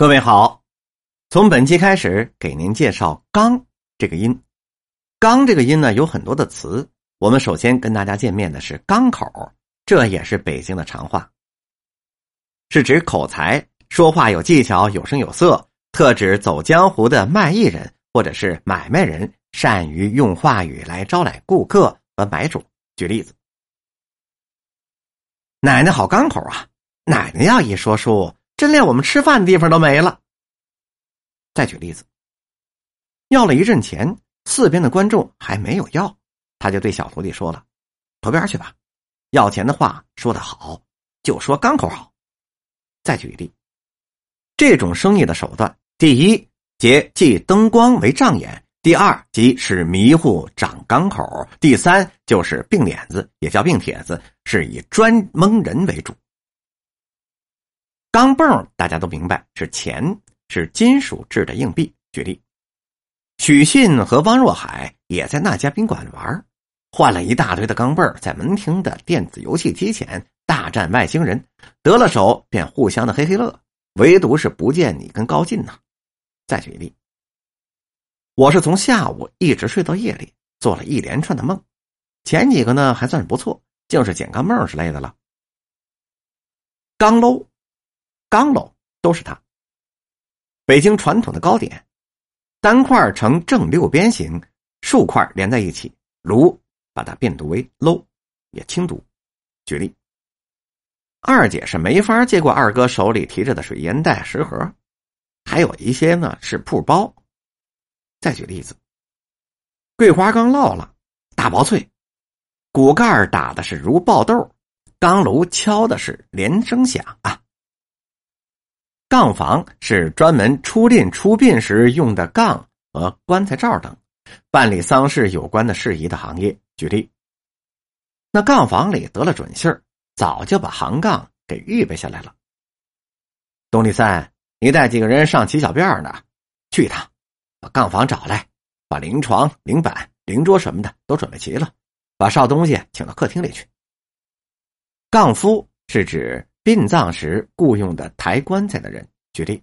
各位好，从本期开始给您介绍“刚”这个音。“刚”这个音呢有很多的词，我们首先跟大家见面的是“刚口”，这也是北京的常话，是指口才、说话有技巧、有声有色，特指走江湖的卖艺人或者是买卖人善于用话语来招揽顾客和买主。举例子：“奶奶好刚口啊，奶奶要一说书。”真连我们吃饭的地方都没了。再举例子，要了一阵钱，四边的观众还没有要，他就对小徒弟说了：“投边去吧，要钱的话说的好，就说刚口好。”再举例，这种生意的手段，第一，借即灯光为障眼；第二，即使迷糊长刚口；第三，就是病脸子，也叫病帖子，是以专蒙人为主。钢镚大家都明白是钱，是金属制的硬币。举例，许信和汪若海也在那家宾馆玩，换了一大堆的钢镚在门厅的电子游戏机前大战外星人，得了手便互相的嘿嘿乐，唯独是不见你跟高进呐。再举例，我是从下午一直睡到夜里，做了一连串的梦，前几个呢还算是不错，竟是捡钢镚之类的了。钢喽。钢楼都是它。北京传统的糕点，单块呈正六边形，数块连在一起。炉把它变读为喽，也轻读。举例，二姐是没法接过二哥手里提着的水烟袋食盒，还有一些呢是铺包。再举例子，桂花刚落了，大薄脆，骨盖打的是如爆豆，钢炉敲的是连声响啊。杠房是专门出殡出殡时用的杠和棺材罩等，办理丧事有关的事宜的行业。举例，那杠房里得了准信儿，早就把行杠给预备下来了。董立三，你带几个人上齐小便呢？去一趟，把杠房找来，把灵床、灵板、灵桌什么的都准备齐了，把少东西请到客厅里去。杠夫是指。殡葬时雇佣的抬棺材的人，举例。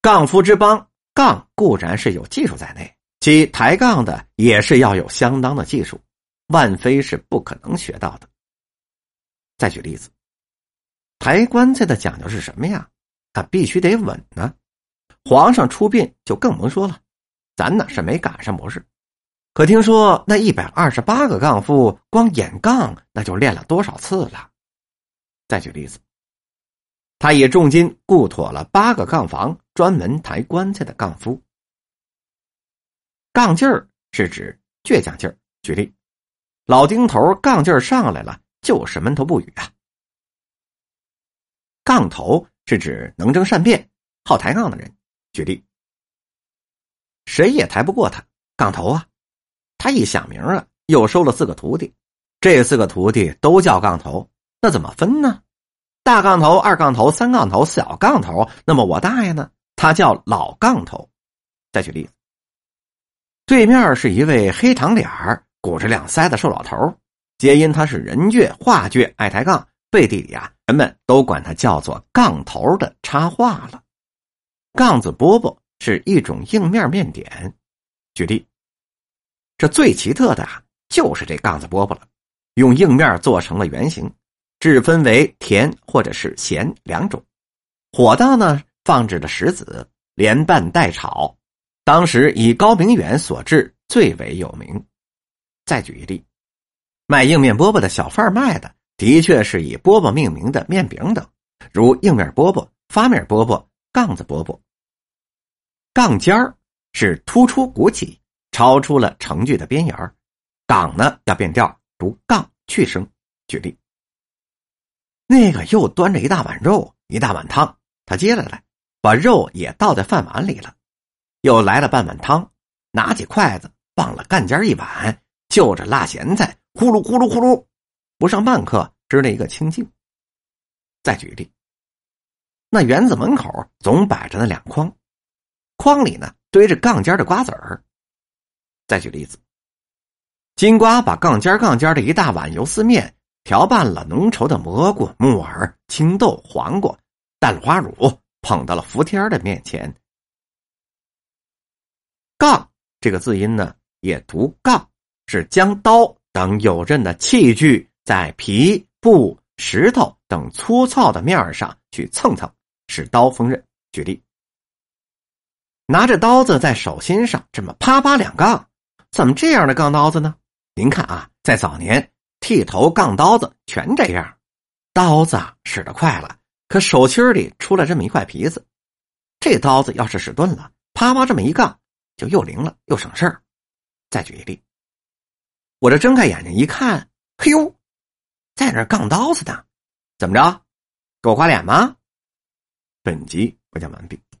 杠夫之帮，杠固然是有技术在内，其抬杠的也是要有相当的技术，万非是不可能学到的。再举例子，抬棺材的讲究是什么呀？啊，必须得稳呢。皇上出殡就更甭说了，咱呢是没赶上不是。可听说那一百二十八个杠夫，光演杠那就练了多少次了？再举例子，他以重金雇妥了八个杠房，专门抬棺材的杠夫。杠劲儿是指倔强劲儿。举例，老丁头杠劲儿上来了，就是闷头不语啊。杠头是指能征善辩、好抬杠的人。举例，谁也抬不过他，杠头啊。他一响名啊，又收了四个徒弟，这四个徒弟都叫杠头。那怎么分呢？大杠头、二杠头、三杠头、小杠头。那么我大爷呢？他叫老杠头。再举例子，对面是一位黑长脸儿、鼓着两腮的瘦老头皆因他是人倔、话倔、爱抬杠，背地里啊，人们都管他叫做杠头的插话了。杠子饽饽是一种硬面面点。举例，这最奇特的啊，就是这杠子饽饽了，用硬面做成了圆形。制分为甜或者是咸两种，火档呢放置的石子，连拌带炒。当时以高明远所制最为有名。再举一例，卖硬面饽饽的小贩卖的的确是以饽饽命名的面饼等，如硬面饽饽、发面饽饽、杠子饽饽。杠尖儿是突出鼓起，超出了成句的边沿儿。杠呢要变调，读杠去声。举例。那个又端着一大碗肉，一大碗汤，他接了来，把肉也倒在饭碗里了，又来了半碗汤，拿起筷子放了干尖一碗，就着辣咸菜，呼噜呼噜呼噜，不上半刻，吃了一个清净。再举例，那园子门口总摆着那两筐，筐里呢堆着杠尖的瓜子儿。再举例子，金瓜把杠尖杠尖的一大碗油丝面。调拌了浓稠的蘑菇、木耳、青豆、黄瓜、蛋花乳，捧到了伏天的面前。杠这个字音呢，也读杠，是将刀等有刃的器具在皮、布、石头等粗糙的面上去蹭蹭，使刀锋刃。举例，拿着刀子在手心上这么啪啪两杠，怎么这样的杠刀子呢？您看啊，在早年剃头杠刀子全这样，刀子使得快了，可手心里出了这么一块皮子，这刀子要是使钝了，啪啪这么一杠。就又灵了又省事儿。再举一例，我这睁开眼睛一看，嘿呦，在那杠刀子呢，怎么着？给我刮脸吗？本集播讲完毕。